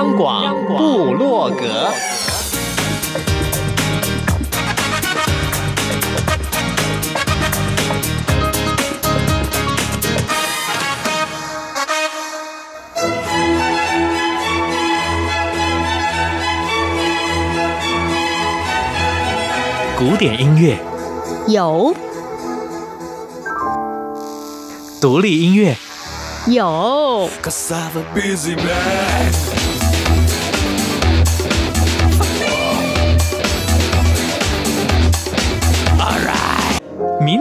央广布洛格，古典音乐。有，独立音乐。有，民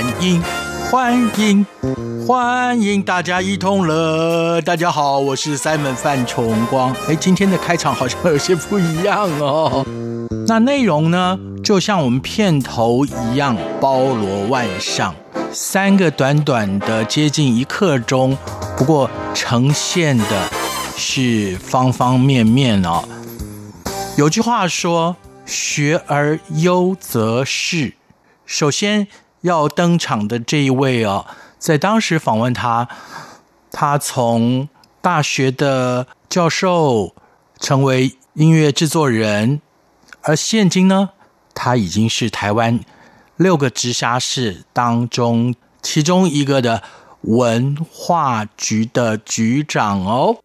欢迎欢迎欢迎大家一同乐！大家好，我是 Simon 范崇光。哎，今天的开场好像有些不一样哦。那内容呢，就像我们片头一样，包罗万象。三个短短的接近一刻钟，不过呈现的是方方面面哦。有句话说：“学而优则仕。”首先要登场的这一位哦，在当时访问他，他从大学的教授成为音乐制作人，而现今呢，他已经是台湾。六个直辖市当中，其中一个的文化局的局长哦。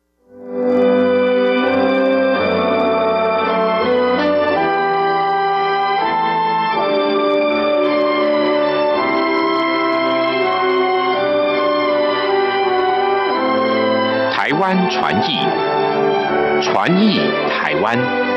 湾传艺，传艺台湾。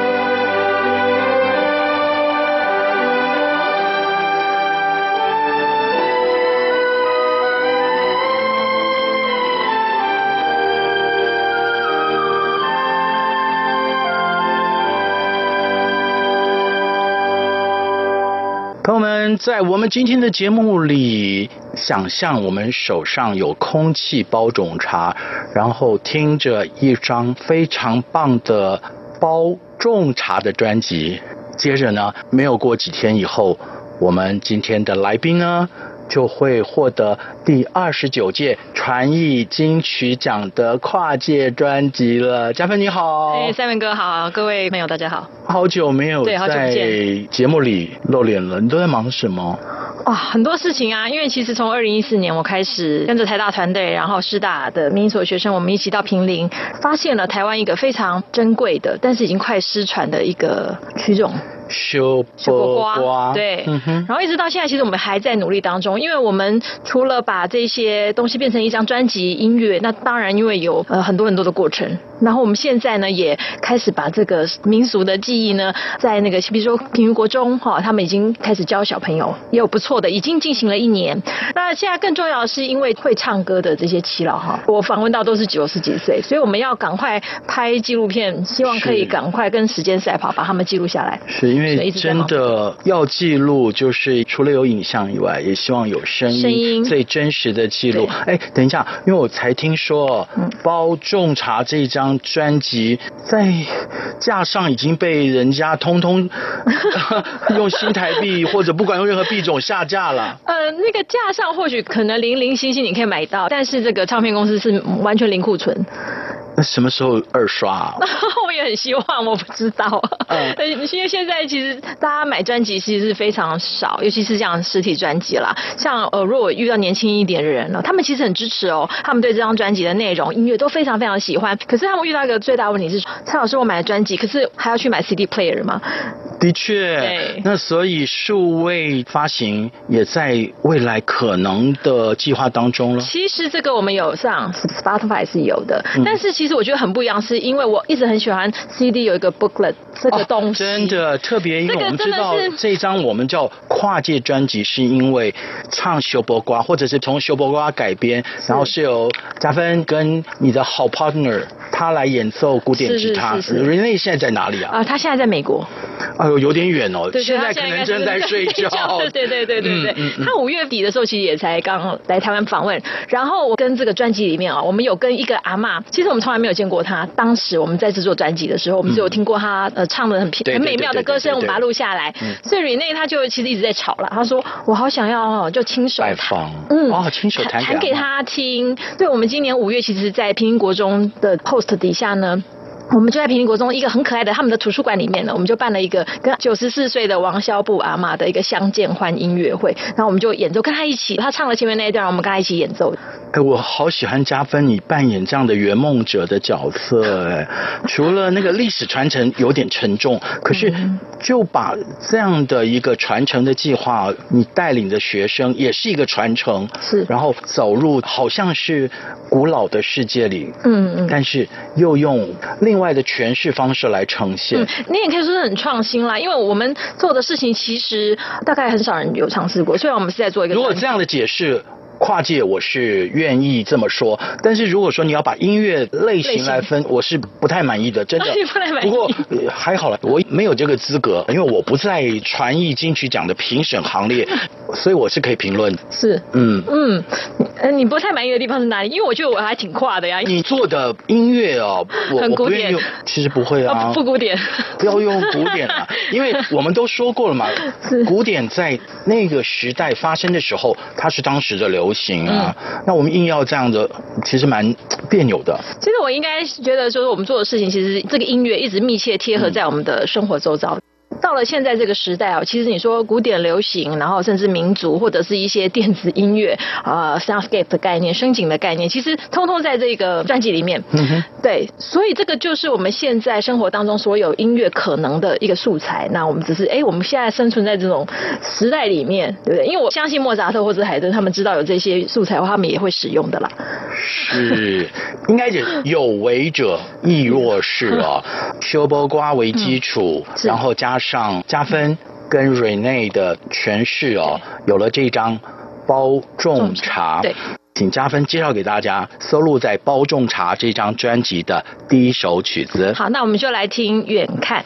朋友们，在我们今天的节目里，想象我们手上有空气包种茶，然后听着一张非常棒的包种茶的专辑。接着呢，没有过几天以后，我们今天的来宾呢，就会获得第二十九届传艺金曲奖的跨界专辑了。嘉芬你好，哎，三文哥好，各位朋友大家好，好久没有在节目里露脸了，你都在忙什么？哇，很多事情啊，因为其实从二零一四年我开始跟着台大团队，然后师大的民艺所学生，我们一起到平林，发现了台湾一个非常珍贵的，但是已经快失传的一个曲种。秀波瓜，对，然后一直到现在，其实我们还在努力当中，因为我们除了把这些东西变成一张专辑音乐，那当然因为有呃很多很多的过程，然后我们现在呢也开始把这个民俗的记忆呢，在那个比如说坪林国中哈，他们已经开始教小朋友，也有不错的，已经进行了一年。那现在更重要的是，因为会唱歌的这些耆老哈，我访问到都是九十几岁，所以我们要赶快拍纪录片，希望可以赶快跟时间赛跑，把他们记录下来。是。因为真的要记录，就是除了有影像以外，也希望有声音，声音最真实的记录。哎，等一下，因为我才听说，嗯，包种茶这张专辑在架上已经被人家通通 用新台币或者不管用任何币种下架了。呃，那个架上或许可能零零星星你可以买到，但是这个唱片公司是完全零库存。那什么时候二刷啊？我也很希望，我不知道。嗯，因为现在其实大家买专辑其实是非常少，尤其是像实体专辑啦。像呃，如果遇到年轻一点的人了，他们其实很支持哦，他们对这张专辑的内容、音乐都非常非常喜欢。可是他们遇到一个最大问题是，蔡老师，我买了专辑，可是还要去买 CD player 吗？的确，对。那所以数位发行也在未来可能的计划当中了。其实这个我们有上 Spotify 是有的，嗯、但是其实。其实我觉得很不一样，是因为我一直很喜欢 CD 有一个 booklet 这个东西，哦、真的特别，因为我们知道这张我们叫跨界专辑，是因为唱修波瓜，或者是从修波瓜改编，然后是由嘉芬跟你的好 partner 他来演奏古典吉他。Renee 现在在哪里啊？啊，他现在在美国。哎呦，有点远哦。对，现在可能正在睡觉。对对对对对对。他五月底的时候其实也才刚来台湾访问，然后我跟这个专辑里面啊，我们有跟一个阿嬷，其实我们从来没有见过他。当时我们在制作专辑的时候，我们只有听过他呃唱的很平很美妙的歌声，我们把它录下来。所以 Renee 他就其实一直在吵了，他说我好想要哦，就亲手弹，嗯，哦，亲手弹弹给他听。对，我们今年五月其实，在平宁国中的 post 底下呢。我们就在平宁国中一个很可爱的他们的图书馆里面呢，我们就办了一个跟九十四岁的王肖布阿妈的一个相见欢音乐会，然后我们就演奏跟他一起，他唱了前面那一段，我们跟他一起演奏。哎，我好喜欢加芬你扮演这样的圆梦者的角色，哎，除了那个历史传承有点沉重，可是就把这样的一个传承的计划，你带领的学生也是一个传承，是，然后走入好像是古老的世界里，嗯嗯，但是又用另。另外的诠释方式来呈现，嗯，你也可以说是很创新啦，因为我们做的事情其实大概很少人有尝试过，虽然我们是在做一个。如果这样的解释。跨界我是愿意这么说，但是如果说你要把音乐类型来分，我是不太满意的，真的。不过还好了，我没有这个资格，因为我不在传艺金曲奖的评审行列，所以我是可以评论。是，嗯嗯，你不太满意的地方是哪里？因为我觉得我还挺跨的呀。你做的音乐哦，我很古典，其实不会啊，不古典，不要用古典啊，因为我们都说过了嘛，古典在那个时代发生的时候，它是当时的流。不行啊，那我们硬要这样的，其实蛮 别扭的。其实我应该觉得，就是我们做的事情，其实这个音乐一直密切贴合在我们的生活周遭。到了现在这个时代啊，其实你说古典流行，然后甚至民族或者是一些电子音乐啊、呃、，soundscape 的概念、声景的概念，其实通通在这个专辑里面。嗯哼。对，所以这个就是我们现在生活当中所有音乐可能的一个素材。那我们只是哎，我们现在生存在这种时代里面，对不对？因为我相信莫扎特或者海顿他们知道有这些素材的话，他们也会使用的啦。是，应该讲有为者亦若是啊，修波瓜为基础，嗯、然后加上嘉芬跟 Renee 的诠释哦，有了这张包种茶。对，请加分介绍给大家收录在《包种茶》这张专辑的第一首曲子。好，那我们就来听《远看》。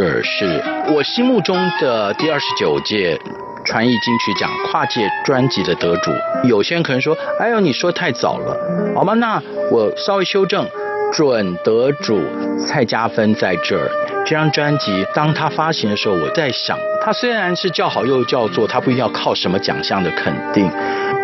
这是我心目中的第二十九届传艺金曲奖跨界专辑的得主。有些人可能说：“哎呦，你说太早了，好吗？”那我稍微修正，准得主蔡嘉芬在这儿。这张专辑当他发行的时候，我在想，他虽然是叫好又叫座，他不一定要靠什么奖项的肯定。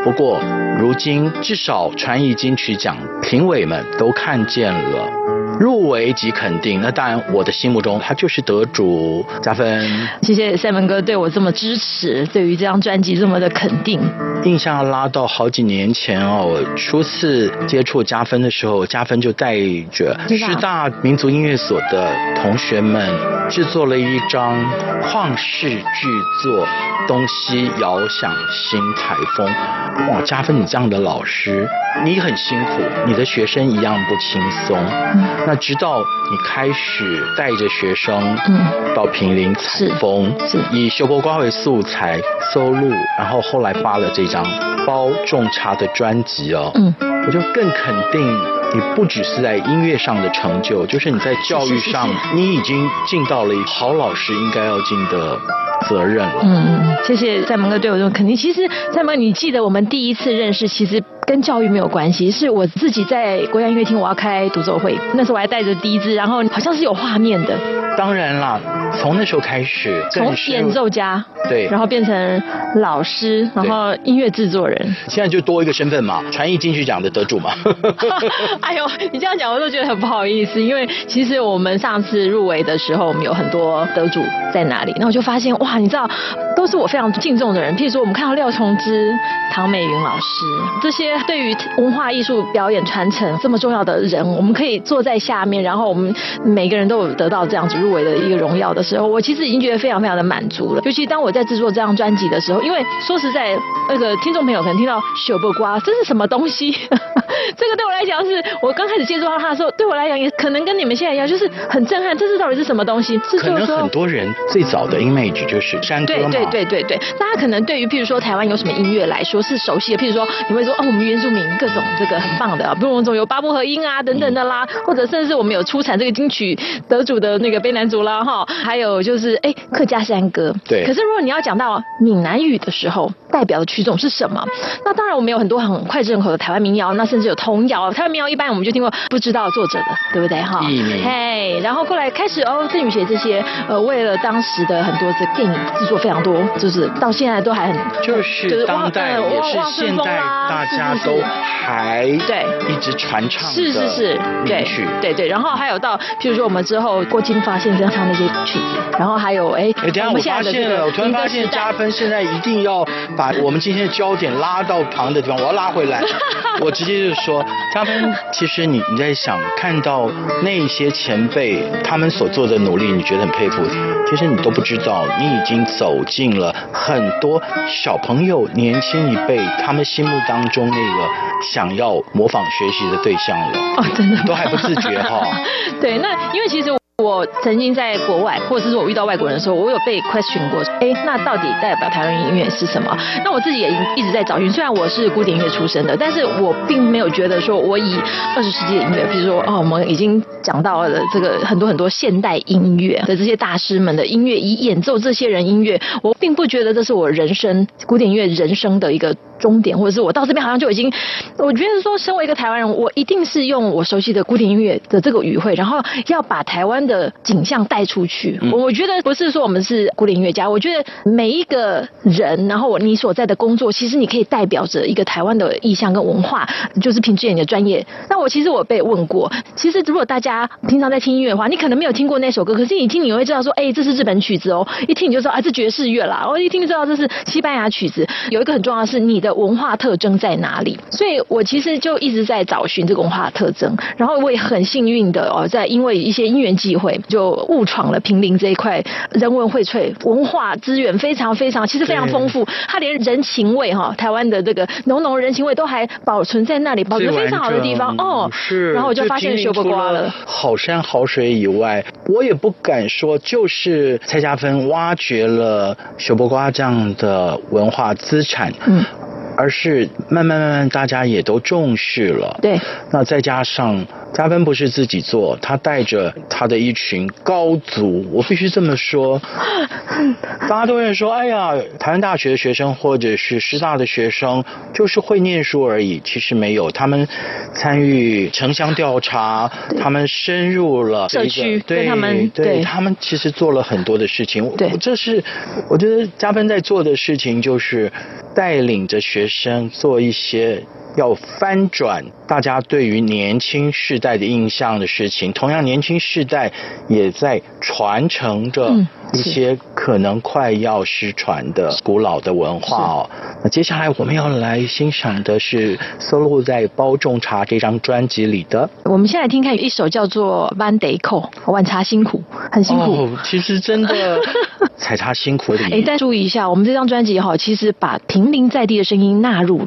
不过如今至少传艺金曲奖评委们都看见了。入围即肯定，那当然我的心目中他就是得主。加分，谢谢赛门哥对我这么支持，对于这张专辑这么的肯定。印象拉到好几年前哦，初次接触加分的时候，加分就带着师大民族音乐所的同学们制作了一张旷世巨作《东西遥想新台风》。哇，加芬，你这样的老师，你很辛苦，你的学生一样不轻松。嗯、那直到你开始带着学生到平林采风，以修波瓜为素材收录，然后后来发了这张包种茶的专辑哦。嗯，我就更肯定你不只是在音乐上的成就，就是你在教育上，你已经尽到了一好老师应该要尽的责任了。嗯，谢谢赛蒙哥对我这种肯定。其实赛蒙，你记得我们第一次认识，其实。跟教育没有关系，是我自己在国家音乐厅，我要开独奏会，那时候我还带着笛子，然后好像是有画面的。当然啦，从那时候开始，从演奏家对，然后变成老师，然后音乐制作人，现在就多一个身份嘛，传艺金曲奖的得主嘛。哎呦，你这样讲我都觉得很不好意思，因为其实我们上次入围的时候，我们有很多得主在哪里，那我就发现哇，你知道，都是我非常敬重的人，譬如说我们看到廖崇之、唐美云老师这些。对于文化艺术表演传承这么重要的人，我们可以坐在下面，然后我们每个人都有得到这样子入围的一个荣耀的时候，我其实已经觉得非常非常的满足了。尤其当我在制作这张专辑的时候，因为说实在，那个听众朋友可能听到秀不瓜，这是什么东西？这个对我来讲是，我刚开始接触到他的时候，对我来讲也可能跟你们现在一样，就是很震撼。这是到底是什么东西？可能很多人最早的 image 就是山歌嘛。对对对对对，大家可能对于譬如说台湾有什么音乐来说是熟悉的，譬如说你会说哦，我们原住民各种这个很棒的，比如我们有八部合音啊等等的啦，或者甚至我们有出产这个金曲得主的那个悲南族啦哈，还有就是哎客家山歌。对。可是如果你要讲到闽南语的时候，代表的曲种是什么？那当然我们有很多很脍炙人口的台湾民谣，那甚至有童谣。台湾民谣一般我们就听过不知道作者的，对不对？哈？嘿，然后后来开始哦，郑宇写这些呃，为了当时的很多的电影制作非常多，就是到现在都还很就是当代也是现代大家都还对一直传唱是是是对对对，然后还有到譬如说我们之后郭金发先生唱那些曲子，然后还有哎，等下我发现了，我突然发现加分现在一定要把我们今天的焦点拉到旁的地方，我要拉回来，我直接就是说。他们，其实你你在想看到那些前辈他们所做的努力，你觉得很佩服。其实你都不知道，你已经走进了很多小朋友、年轻一辈他们心目当中那个想要模仿学习的对象了。哦，真的，都还不自觉哈。对，那因为其实。我曾经在国外，或者是说我遇到外国人的时候，我有被 question 过，哎，那到底代表台湾音乐是什么？那我自己也一直在找寻。虽然我是古典音乐出身的，但是我并没有觉得说我以二十世纪的音乐，比如说哦，我们已经讲到了这个很多很多现代音乐的这些大师们的音乐，以演奏这些人音乐，我并不觉得这是我人生古典音乐人生的一个。终点，或者是我到这边好像就已经，我觉得说，身为一个台湾人，我一定是用我熟悉的古典音乐的这个语汇，然后要把台湾的景象带出去。我我觉得不是说我们是古典音乐家，我觉得每一个人，然后我你所在的工作，其实你可以代表着一个台湾的意象跟文化，就是凭借你的专业。那我其实我被问过，其实如果大家平常在听音乐的话，你可能没有听过那首歌，可是你听你会知道说，哎，这是日本曲子哦，一听你就知道啊，这爵士乐啦，我一听就知道这是西班牙曲子。有一个很重要的是你的。的文化特征在哪里？所以我其实就一直在找寻这个文化特征，然后我也很幸运的哦，在因为一些因缘际会，就误闯了平林这一块人文荟萃、文化资源非常非常，其实非常丰富。它连人情味哈，台湾的这个浓浓人情味都还保存在那里，保存非常好的地方哦。是，然后我就发现秀波瓜了。好山好水以外，我也不敢说，就是蔡家芬挖掘了秀波瓜这样的文化资产。嗯。而是慢慢慢慢，大家也都重视了。对，那再加上嘉芬不是自己做，他带着他的一群高足，我必须这么说。大家都会说：“哎呀，台湾大学的学生或者是师大的学生，就是会念书而已。”其实没有，他们参与城乡调查，他们深入了社区，对他们，对他们其实做了很多的事情。对，这是我觉得嘉芬在做的事情，就是。带领着学生做一些。要翻转大家对于年轻世代的印象的事情，同样年轻世代也在传承着一些可能快要失传的古老的文化哦。那接下来我们要来欣赏的是收录在《包种茶》这张专辑里的。我们先来听看一首叫做《晚茶苦》，晚茶辛苦，很辛苦。哦，其实真的 采茶辛苦的。哎，但注意一下，我们这张专辑哈，其实把平民在地的声音纳入。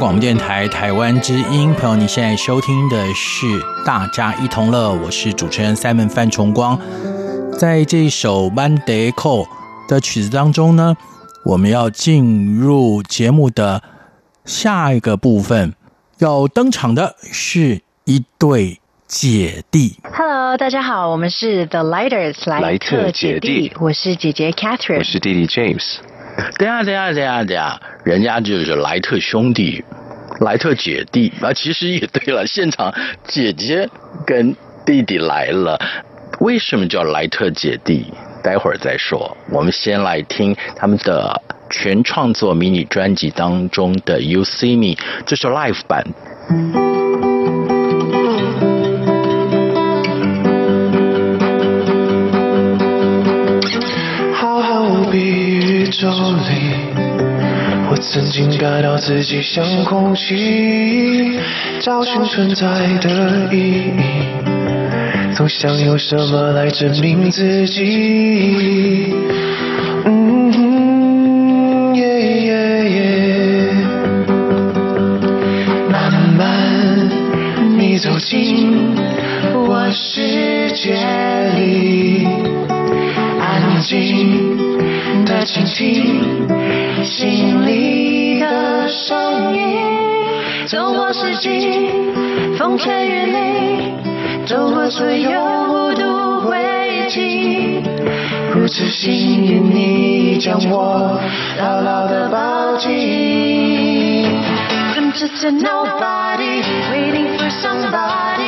广播电台台湾之音，朋友，你现在收听的是《大家一同乐》，我是主持人 Simon 范崇光。在这一首《晚茶苦》的曲子当中呢，我们要进入节目的下一个部分，要登场的是一对姐弟。Hello，大家好，我们是 The Lighters，莱特姐弟，我是姐姐 Catherine，我是弟弟 James。等下，等下，等下，等下，人家就是莱特兄弟，莱特姐弟啊，其实也对了。现场姐姐跟弟弟来了，为什么叫莱特姐弟？待会儿再说。我们先来听他们的全创作迷你专辑当中的《You See Me》，这是 live 版。好好比宇宙里，曾经感到自己像空气，找寻存在的意义，总想用什么来证明自己。慢慢你走进我世界里，安静。的倾听，走过四季，风吹雨淋，走过所有孤独轨迹，如此幸运，你将我牢牢的抱紧。I'm just a nobody waiting for somebody，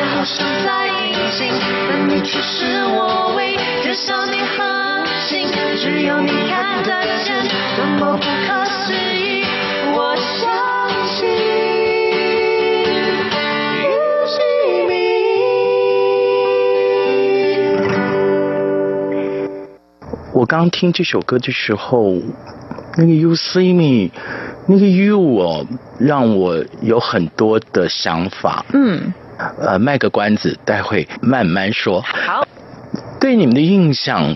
里却好像在隐形，但你却是我唯一，就像你恒星，只有你看得见，多么不可思议，我相信。You see me。我刚听这首歌的时候，那个 You see me。那个 you 哦，让我有很多的想法。嗯，呃，卖个关子，待会慢慢说。好，对你们的印象，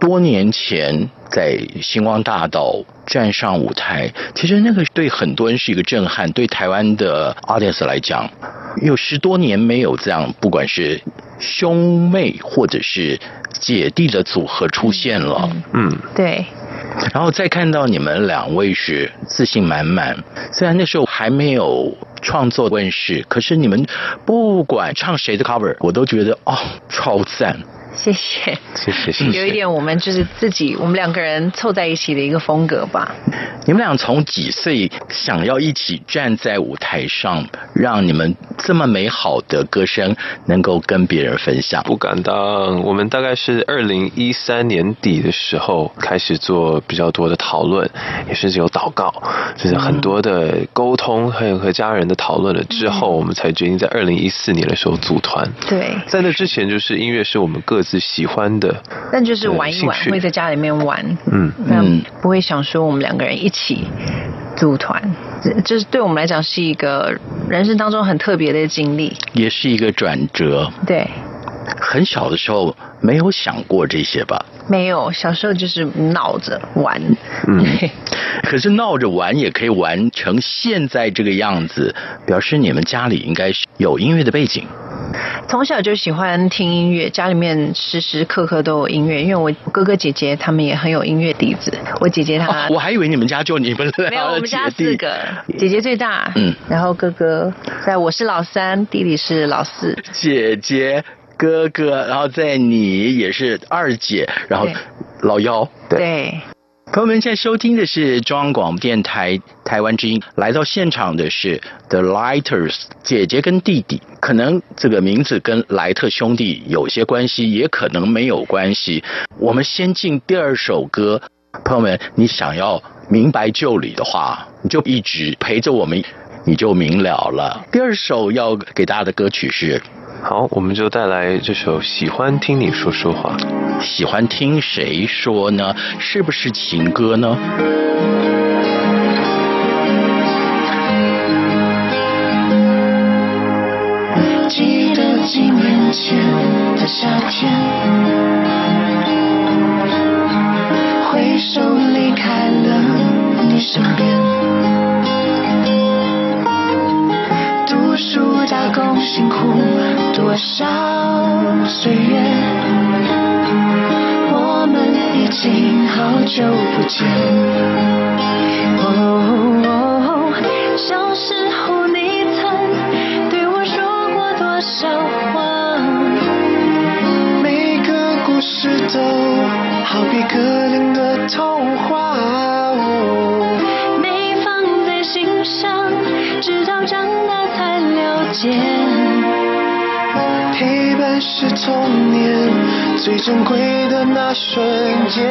多年前在星光大道站上舞台，其实那个对很多人是一个震撼。对台湾的 audience 来讲，有十多年没有这样，不管是兄妹或者是姐弟的组合出现了。嗯，嗯对。然后再看到你们两位是自信满满，虽然那时候还没有创作问世，可是你们不管唱谁的 cover，我都觉得哦超赞。谢谢，谢谢，谢谢。有一点，我们就是自己，我们两个人凑在一起的一个风格吧。你们俩从几岁想要一起站在舞台上，让你们这么美好的歌声能够跟别人分享？不敢当，我们大概是二零一三年底的时候开始做比较多的讨论，也甚至有祷告，就是很多的沟通，还有和家人的讨论了之后，我们才决定在二零一四年的时候组团。对，在那之前，就是音乐是我们各自喜欢的，但就是玩一玩，会在家里面玩，嗯那，不会想说我们两个人一起。起组团，这这是对我们来讲是一个人生当中很特别的经历，也是一个转折。对，很小的时候没有想过这些吧？没有，小时候就是闹着玩。嗯，可是闹着玩也可以玩成现在这个样子，表示你们家里应该是有音乐的背景。从小就喜欢听音乐，家里面时时刻刻都有音乐。因为我哥哥姐姐他们也很有音乐底子。我姐姐她，哦，我还以为你们家就你们没有，我们家四个，姐姐最大，嗯，然后哥哥在我是老三，弟弟是老四，姐姐哥哥，然后在你也是二姐，然后老幺，对。对朋友们，现在收听的是中央广播电台台湾之音。来到现场的是 The Lighters 姐姐跟弟弟，可能这个名字跟莱特兄弟有些关系，也可能没有关系。我们先进第二首歌，朋友们，你想要明白就里的话，你就一直陪着我们，你就明了了。第二首要给大家的歌曲是。好，我们就带来这首《喜欢听你说说话》。喜欢听谁说呢？是不是情歌呢？记得几年前的夏天，挥手离开了你身边。读书打工辛苦多少岁月，我们已经好久不见。哦，小时候你曾对我说过多少话？每个故事都好比格林的童话，没陪伴是童年最珍贵的那瞬间，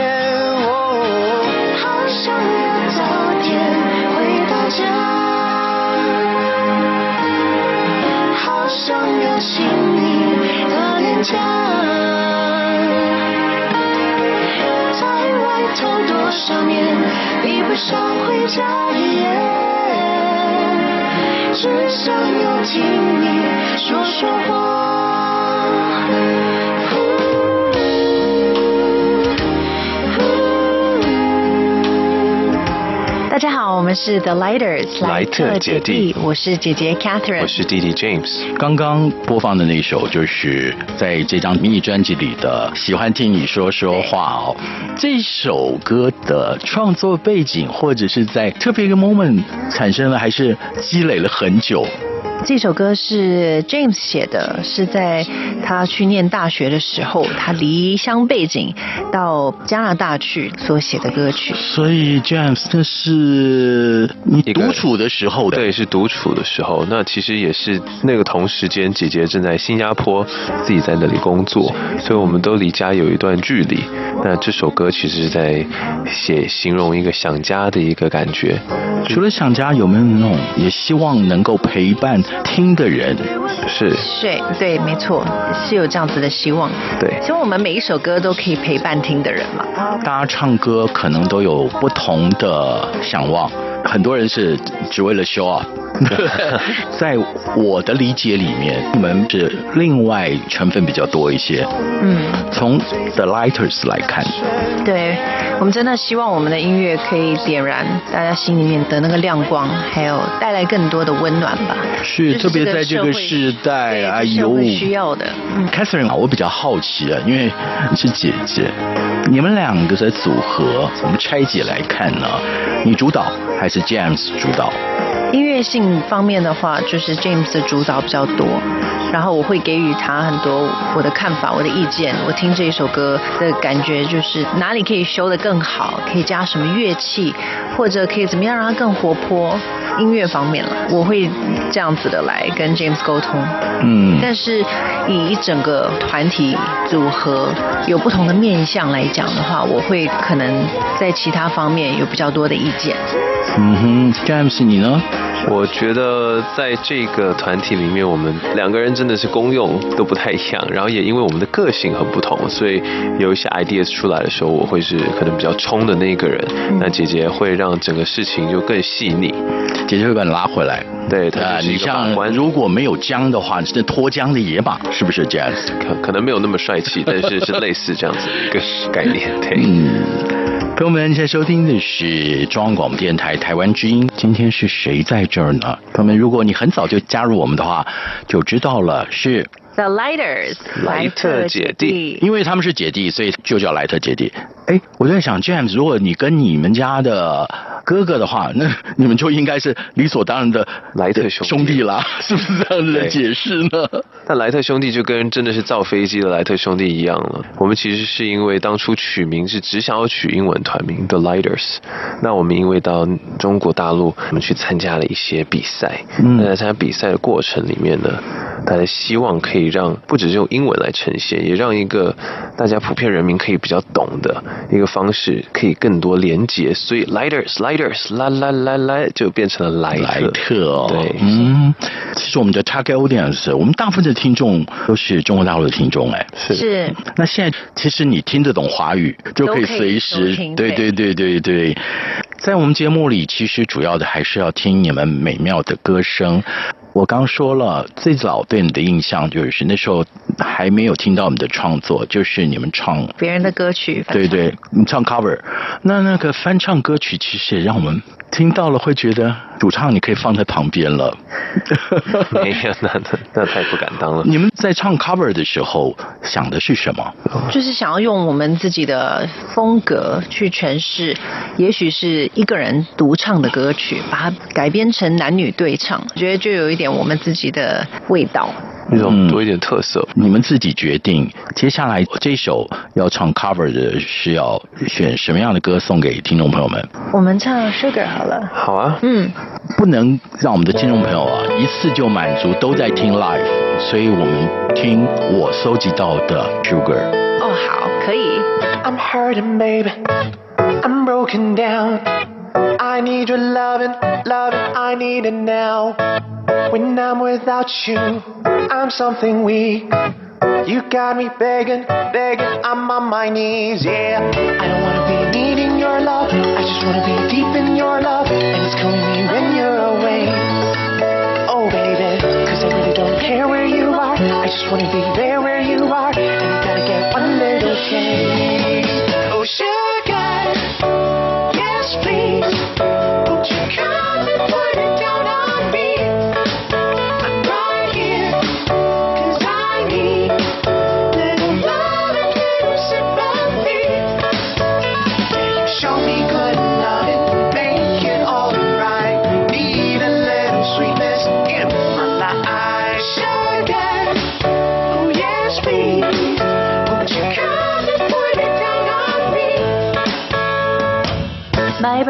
哦，好想要早点回到家，好想要亲你的脸颊，在外头多少年，比不上回家一夜。只想要听你说说话。大家好，我们是 The Lighters，莱特姐弟，我是姐姐 Catherine，我是弟弟 James。刚刚播放的那首就是在这张迷你专辑里的《喜欢听你说说话》哦。这首歌的创作背景，或者是在特别一个 moment 产生了，还是积累了很久？这首歌是 James 写的，是在他去念大学的时候，他离乡背景到加拿大去所写的歌曲。所以 James，这是你独处的时候的，对，是独处的时候。那其实也是那个同时间，姐姐正在新加坡，自己在那里工作，所以我们都离家有一段距离。那这首歌其实是在写形容一个想家的一个感觉。除了想家，有没有那种也希望能够陪伴？听的人是，对对，没错，是有这样子的希望。对，希望我们每一首歌都可以陪伴听的人嘛。大家唱歌可能都有不同的想望，很多人是只为了 show up。在我的理解里面，你们是另外成分比较多一些。嗯，从 The Lighters 来看，对，我们真的希望我们的音乐可以点燃大家心里面的那个亮光，还有带来更多的温暖吧。是，特别在这个时代，哎呦，需要的。嗯，Catherine 啊，我比较好奇啊，因为你是姐姐，你们两个的组合，我们拆解来看呢，你主导还是 James 主导？音乐性方面的话，就是 James 的主导比较多。然后我会给予他很多我的看法、我的意见。我听这一首歌的感觉就是哪里可以修得更好，可以加什么乐器，或者可以怎么样让它更活泼。音乐方面了，我会这样子的来跟 James 沟通。嗯，但是以一整个团体组合有不同的面向来讲的话，我会可能在其他方面有比较多的意见。嗯哼，James 你呢？我觉得在这个团体里面，我们两个人真的是功用都不太一样，然后也因为我们的个性很不同，所以有一些 ideas 出来的时候，我会是可能比较冲的那个人，那姐姐会让整个事情就更细腻，姐姐会把你拉回来。对，啊，你像如果没有缰的话，你是脱缰的野马，是不是这样？可可能没有那么帅气，但是是类似这样子一个概念。对。嗯朋友们，现在收听的是中央广播电台台湾之音。今天是谁在这儿呢？朋友们，如果你很早就加入我们的话，就知道了，是 The Lighters，莱特姐弟。因为他们是姐弟，所以就叫莱特姐弟。哎，我在想，James，如果你跟你们家的哥哥的话，那你们就应该是理所当然的莱特兄弟啦，是不是这样子的解释呢？那莱特兄弟就跟真的是造飞机的莱特兄弟一样了。我们其实是因为当初取名是只想要取英文团名 The Lighters。那我们因为到中国大陆，我们去参加了一些比赛。那在参加比赛的过程里面呢，大家希望可以让不只是用英文来呈现，也让一个大家普遍人民可以比较懂的一个方式，可以更多连接。所以 Lighters Lighters 啦啦啦啦就变成了莱特。莱特哦，对，嗯，其实我们的 Target Audience，我们大部分的。听众都是中国大陆的听众，哎，是是。那现在其实你听得懂华语，就可以随时，对对对对对。在我们节目里，其实主要的还是要听你们美妙的歌声。我刚说了，最早对你的印象就是那时候还没有听到你的创作，就是你们唱别人的歌曲，对对，你唱 cover。那那个翻唱歌曲，其实也让我们听到了会觉得主唱你可以放在旁边了。没有，那那那太不敢当了。你们在唱 cover 的时候想的是什么？就是想要用我们自己的风格去诠释，也许是一个人独唱的歌曲，把它改编成男女对唱，觉得就有一点我们自己的味道。那种多一点特色，嗯，你们自己决定。接下来这首要唱 cover 的是要选什么样的歌送给听众朋友们？我们唱 Sugar 好了。好啊，嗯，不能让我们的听众朋友啊一次就满足，都在听 live，所以我们听我搜集到的 Sugar。哦，好，可以。I'm hurting, baby. I'm broken down. I need your loving, loving. I need it now. When I'm without you, I'm something weak. You got me begging, begging. I'm on my knees, yeah. I don't wanna be needing your love. I just wanna be deep in your love. And it's killing me when you're away. Oh, baby, cause I really don't care where you are. I just wanna be there where you are.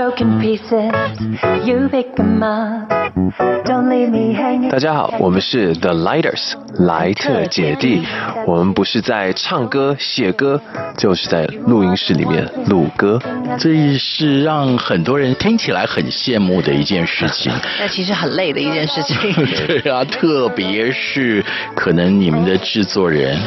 Broken pieces, you pick them up. 大家好，我们是 The Lighters，莱特姐弟。我们不是在唱歌写歌，就是在录音室里面录歌。这是让很多人听起来很羡慕的一件事情。那其实很累的一件事情。对啊，特别是可能你们的制作人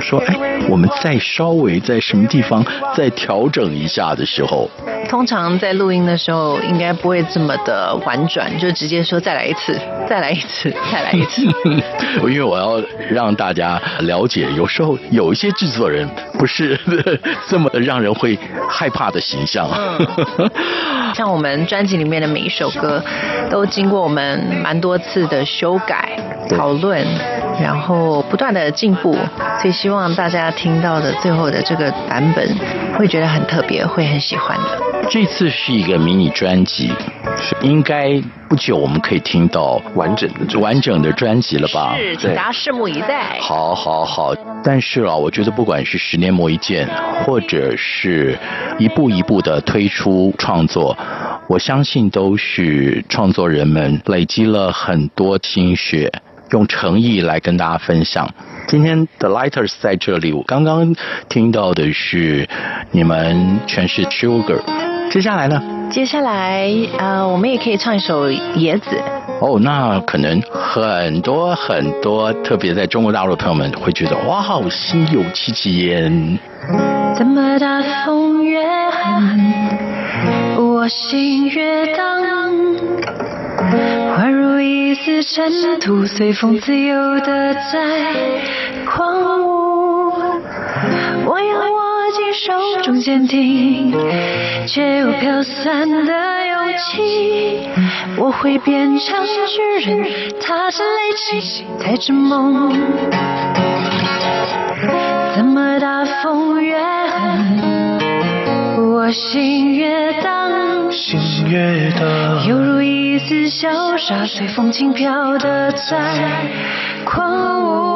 说：“哎，我们再稍微在什么地方再调整一下的时候。”通常在录音的时候，应该不会这么的婉转，就直接说再来一次，再来一次，再来一次。因为我要让大家了解，有时候有一些制作人不是 这么的让人会害怕的形象。嗯，像我们专辑里面的每一首歌，都经过我们蛮多次的修改、讨论，然后不断的进步，所以希望大家听到的最后的这个版本，会觉得很特别，会很喜欢的。这次是一个迷你专辑，是应该不久我们可以听到完整的完整的专辑了吧？是，请大家拭目以待。好，好，好。但是啊，我觉得不管是十年磨一剑，或者是一步一步的推出创作，我相信都是创作人们累积了很多心血，用诚意来跟大家分享。今天 The Lighters 在这里，我刚刚听到的是你们全是 Sugar。接下来呢？接下来呃，我们也可以唱一首《野子》。哦，那可能很多很多，特别在中国大陆的朋友们会觉得，哇，好心有戚戚焉。怎么大风越狠，我心越荡，宛如一丝尘土，随风自由的在狂手中坚定，却又飘散的勇气。我会变成巨人，踏着雷击，带着梦。怎么大风越狠，我心越荡，心越荡，犹如一丝潇洒，随风轻飘的在狂舞。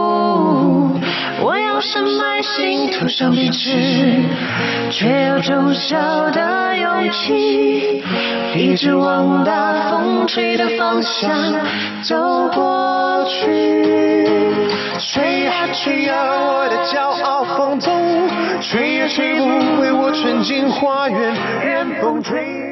深埋心头上笔直，却有忠孝的勇气，一直往大风吹的方向走过去。吹呀吹呀，我的骄傲放纵，吹也吹不回我纯净花园，任风吹，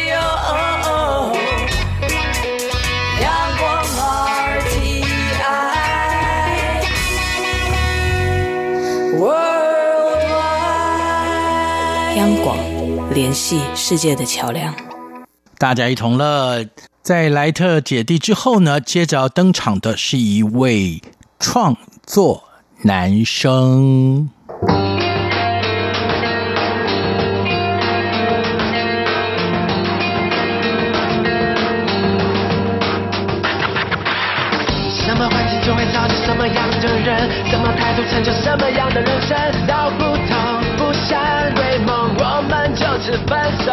央广联系世界的桥梁。大家一同乐，在莱特姐弟之后呢，接着要登场的是一位创作男生。什么环境就会造就什么样的人，什么态度成就什么样的人生。们就此分手。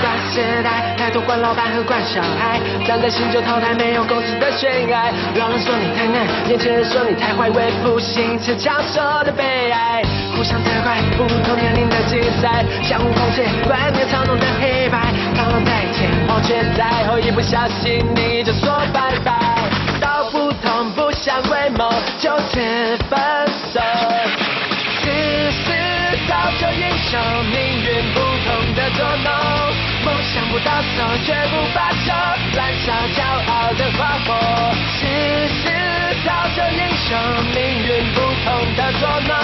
怪时代太多惯老板和惯小孩，站在新旧淘汰没有共识的悬崖。老人说你太嫩，年轻人说你太坏，为赋新词强说的悲哀。互相责怪，不同年龄的竞赛，相互攻击，观念操弄的黑白。刚刚在前方，却在后，一不小心你就说拜拜。道不同不相为谋，就此分手。世事造英雄，命运不同的捉弄。梦想不到手，绝不罢休，燃烧骄傲的花火。世事造就英雄，命运不同的捉弄。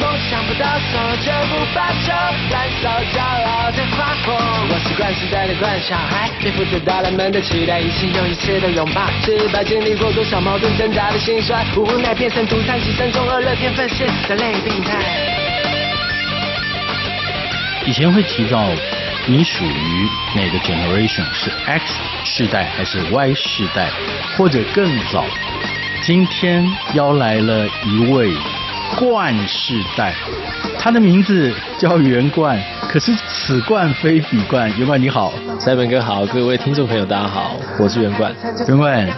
梦想不到手，绝不罢休，燃烧骄傲的花火。我是惯时代的惯小孩，背负着大人们的期待，一次又一次的拥抱，失败经历过多少矛盾挣扎的心酸，无奈变成独惨，牺牲中二乐天分是人类病态。以前会提到。你属于哪个 generation？是 X 世代还是 Y 世代，或者更早？今天邀来了一位冠世代，他的名字叫袁冠，可是此冠非彼冠。袁冠你好，塞本哥好，各位听众朋友大家好，我是袁冠。袁冠，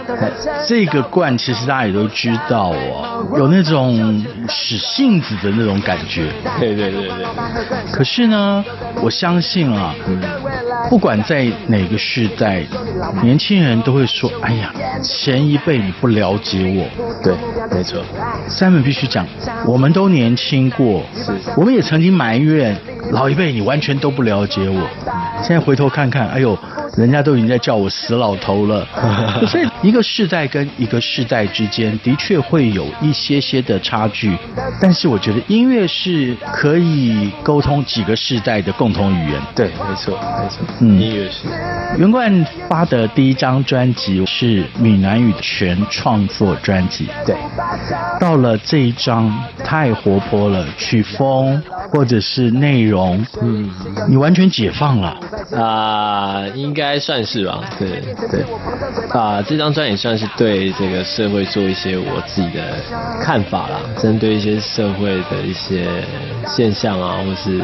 这个冠其实大家也都知道哦，有那种使性子的那种感觉。对对对对。可是呢，我相信啊，嗯，不管在哪个世代，年轻人都会说：“哎呀，前一辈你不了解我。”对，没错。塞本必须讲。我们都年轻过，我们也曾经埋怨老一辈，你完全都不了解我。现在回头看看，哎呦，人家都已经在叫我死老头了。所以一个世代跟一个世代之间的确会有一些些的差距，但是我觉得音乐是可以沟通几个世代的共同语言。对，没错，没错，嗯，音乐是。袁冠发的第一张专辑是闽南语全创作专辑，对。到了这一张太活泼了，曲风或者是内容，嗯，你完全解放了啊、呃，应该算是吧，对对。啊、呃，这张专辑算是对这个社会做一些我自己的看法啦，针对一些社会的一些现象啊，或是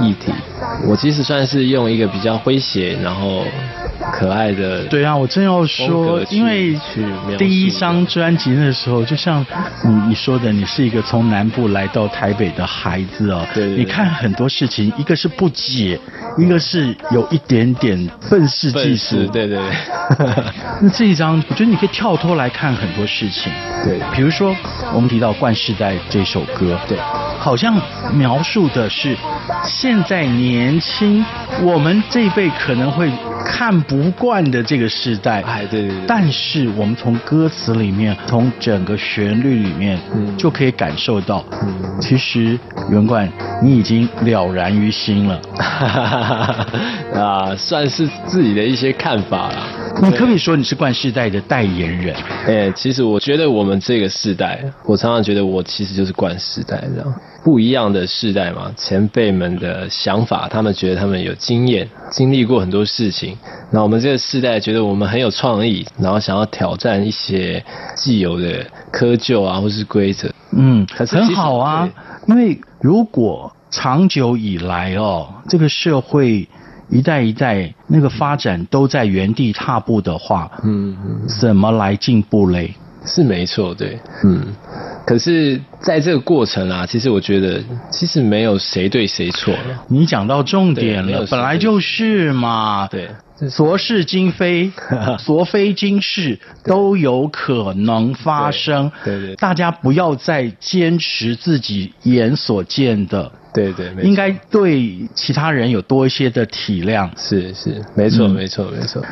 议题，我其实算是用一个比较诙谐，然后。可爱的，对啊，我正要说，因为第一张专辑那时候，就像你你说的，你是一个从南部来到台北的孩子哦，对，对，你看很多事情，一个是不解，一个是有一点点愤世嫉俗，对对对。那这一张，我觉得你可以跳脱来看很多事情，对，比如说我们提到《冠世代》这首歌，对，好像描述的是现在年轻我们这一辈可能会看不惯的这个时代，哎，对对对。但是我们从歌词里面，从整个旋律里面，嗯，就可以感受到，嗯，其实袁冠你已经了然于心了，啊，算是自己的一些看法了。你可以说你是冠世代的代言人？哎，其实我觉得我们这个世代，我常常觉得我其实就是冠世代，这样不一样的世代嘛。前辈们的想法，他们觉得他们有经验，经历过很多事情。那我们这个世代觉得我们很有创意，然后想要挑战一些既有的窠臼啊，或是规则。嗯，很好啊。因为如果长久以来哦，这个社会。一代一代那个发展都在原地踏步的话，嗯，怎么来进步嘞？是没错，对，嗯。可是在这个过程啊，其实我觉得其实没有谁对谁错了。你讲到重点了，本来就是嘛，对。昨是今非，昨非今是都有可能发生。对对，对，大家不要再坚持自己眼所见的。对对，应该对其他人有多一些的体谅。是是，没错、嗯、没错没错。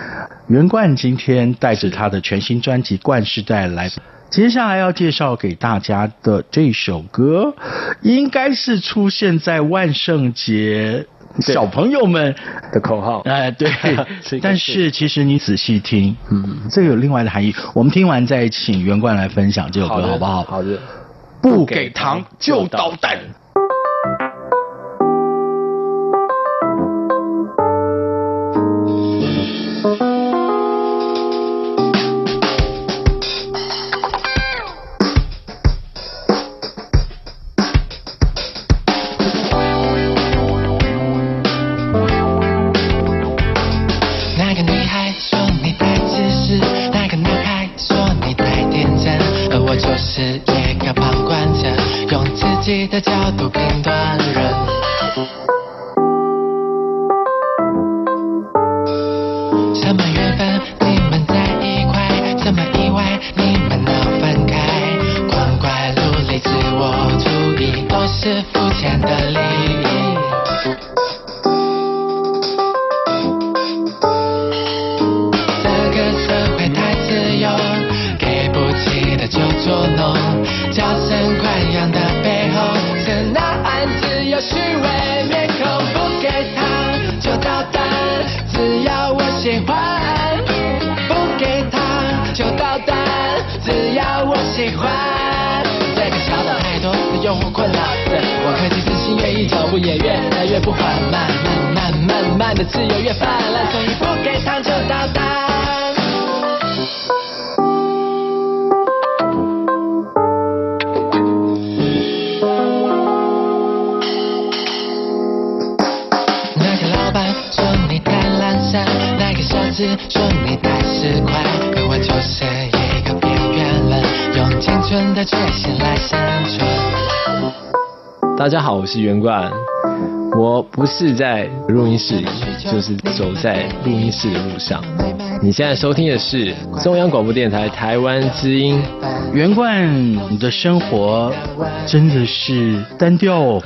袁冠今天带着他的全新专辑《冠世代》来，接下来要介绍给大家的这首歌，应该是出现在万圣节小朋友们的口号。哎，对。但是其实你仔细听，嗯，这个有另外的含义。我们听完再请袁冠来分享这首歌，好不好？好的。不给糖就捣蛋。青春的缺陷来生存。大家好，我是袁冠，我不是在录音室里，就是走在录音室的路上。你现在收听的是中央广播电台台湾之音。袁冠，你的生活真的是单调，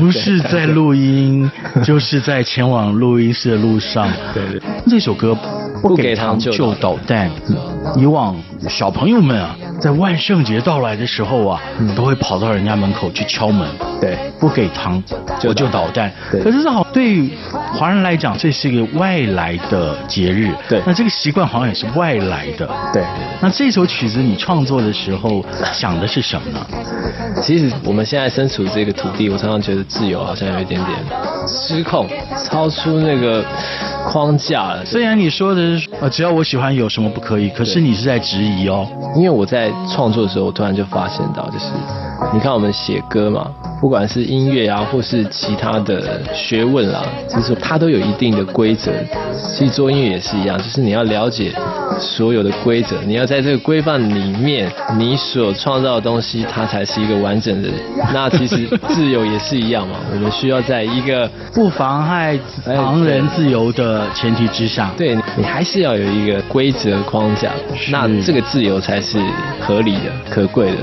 不是在录音，就是在前往录音室的路上。对对，这首歌不给糖就捣蛋。以往小朋友们啊，在万圣节到来的时候啊，都会跑到人家门口去敲门。对，不给糖我就捣蛋。可是好，对于华人来讲，这是一个外来的节日。对，那这个习惯好像也是外来的。对，那这首曲子你创作的时候想的是什么呢？其实我们现在身处这个土地，我常常觉得自由好像有一点点失控，超出那个框架了。虽然你说的是呃，只要我喜欢，有什么不可以？可是你是在质疑哦。因为我在创作的时候，我突然就发现到，就是你看我们写歌嘛，不管是音乐啊，或是其他的学问啦，就是它都有一定的规则。其实做音乐也是一样，就是你要了解所有的规则，你要在这个规范里面，你所创造的东西，它才是一个完整的。那其实自由也是一样嘛，我们需要在一个 不妨害旁人自由的前提之下，对，你还是要有一个规则框架，那这个自由才是合理的、可贵的。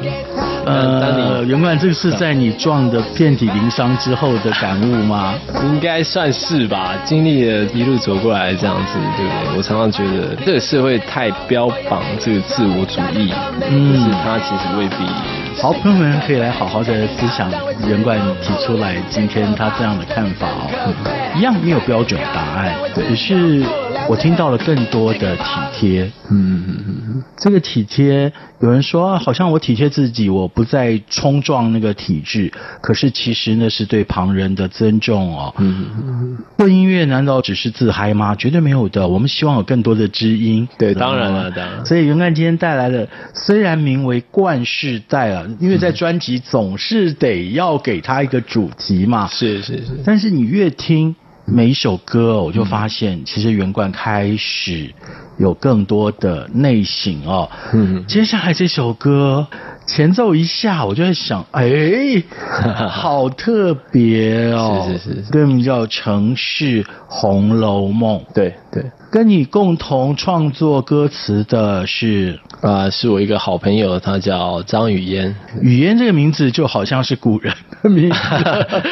呃，袁冠，这个是在你撞得遍体鳞伤之后的感悟吗？应该算是吧，经历了一路走过来这样子，对不对？我常常觉得这个社会太标榜这个自我主义，嗯，可是它其实未必。好，朋友们可以来好好的思想袁冠提出来今天他这样的看法哦，一样没有标准答案，只是。我听到了更多的体贴，嗯这个体贴，有人说好像我体贴自己，我不再冲撞那个体制，可是其实那是对旁人的尊重哦。嗯嗯，做音乐难道只是自嗨吗？绝对没有的，我们希望有更多的知音。对，当然了，当然。所以袁干今天带来了，虽然名为冠世代啊，因为在专辑总是得要给他一个主题嘛。是是是，但是你越听。每一首歌，我就发现，其实圆冠开始有更多的内省哦。嗯，接下来这首歌前奏一下，我就在想，哎，好特别哦。是是是，歌名叫《城市红楼梦》。对对，跟你共同创作歌词的是。啊、呃，是我一个好朋友，他叫张雨嫣。雨嫣这个名字就好像是古人的名字。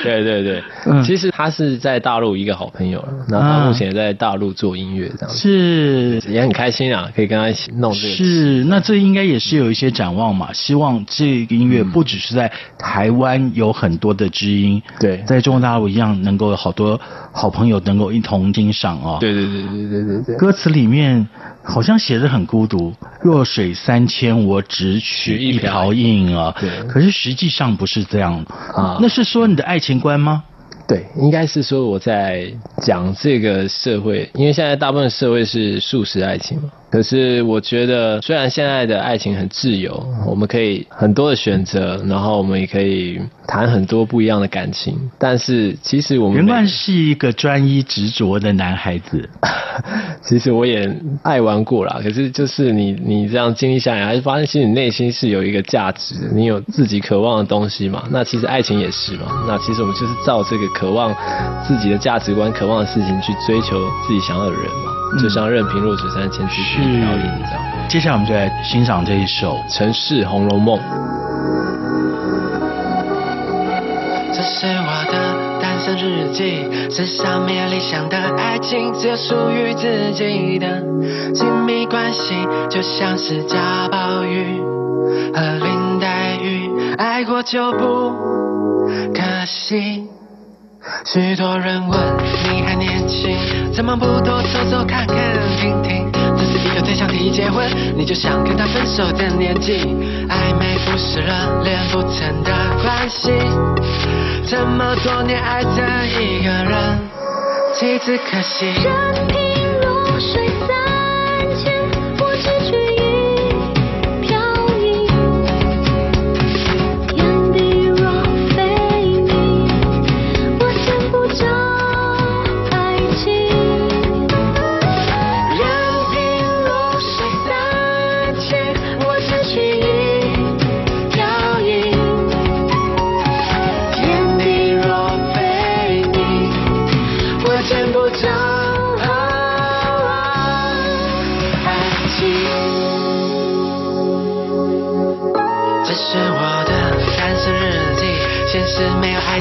对 对对，嗯、其实他是在大陆一个好朋友，那他目前也在大陆做音乐，这样子。是，也很开心啊，可以跟他一起弄这个。是，那这应该也是有一些展望嘛？希望这个音乐不只是在台湾有很多的知音，对、嗯，在中国大陆一样能够有好多好朋友能够一同欣赏哦。对对对对对对对，歌词里面。好像写的很孤独，弱水三千，我只取一瓢饮啊。对，可是实际上不是这样啊。那是说你的爱情观吗？对，应该是说我在讲这个社会，因为现在大部分社会是素食爱情嘛。可是我觉得，虽然现在的爱情很自由，我们可以很多的选择，然后我们也可以谈很多不一样的感情，但是其实我们袁冠是一个专一执着的男孩子。其实我也爱玩过啦，可是就是你你这样经历下来，还是发现其实你内心是有一个价值，你有自己渴望的东西嘛。那其实爱情也是嘛。那其实我们就是照这个渴望自己的价值观、渴望的事情去追求自己想要的人嘛。就像任凭弱水三千，去取一瓢饮这样。接下来我们就来欣赏这一首《城市红楼梦》。这是我的单身日记，是上面理想的爱情，只有属于自己的亲密关系，就像是贾宝玉和林黛玉，爱过就不可惜。许多人问你还年轻，怎么不多走走看看听听？这是一个对象提结婚，你就想跟他分手的年纪。暧昧不是热恋不成的关系，这么多年爱着一个人，几次可惜。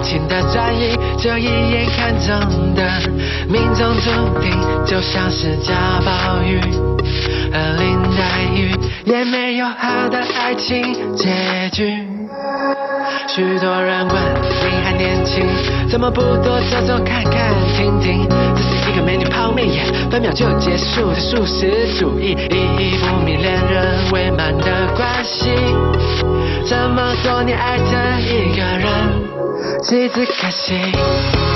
情的专一，就一眼看中的命中注定，就像是贾宝玉和林黛玉，也没有好的爱情结局。许多人问你还年轻，怎么不多走走看看听听？这是一个美女抛媚眼，分秒就结束的速食主义，意义不明恋人未满的关系。这么多年爱着一个人，几次开心。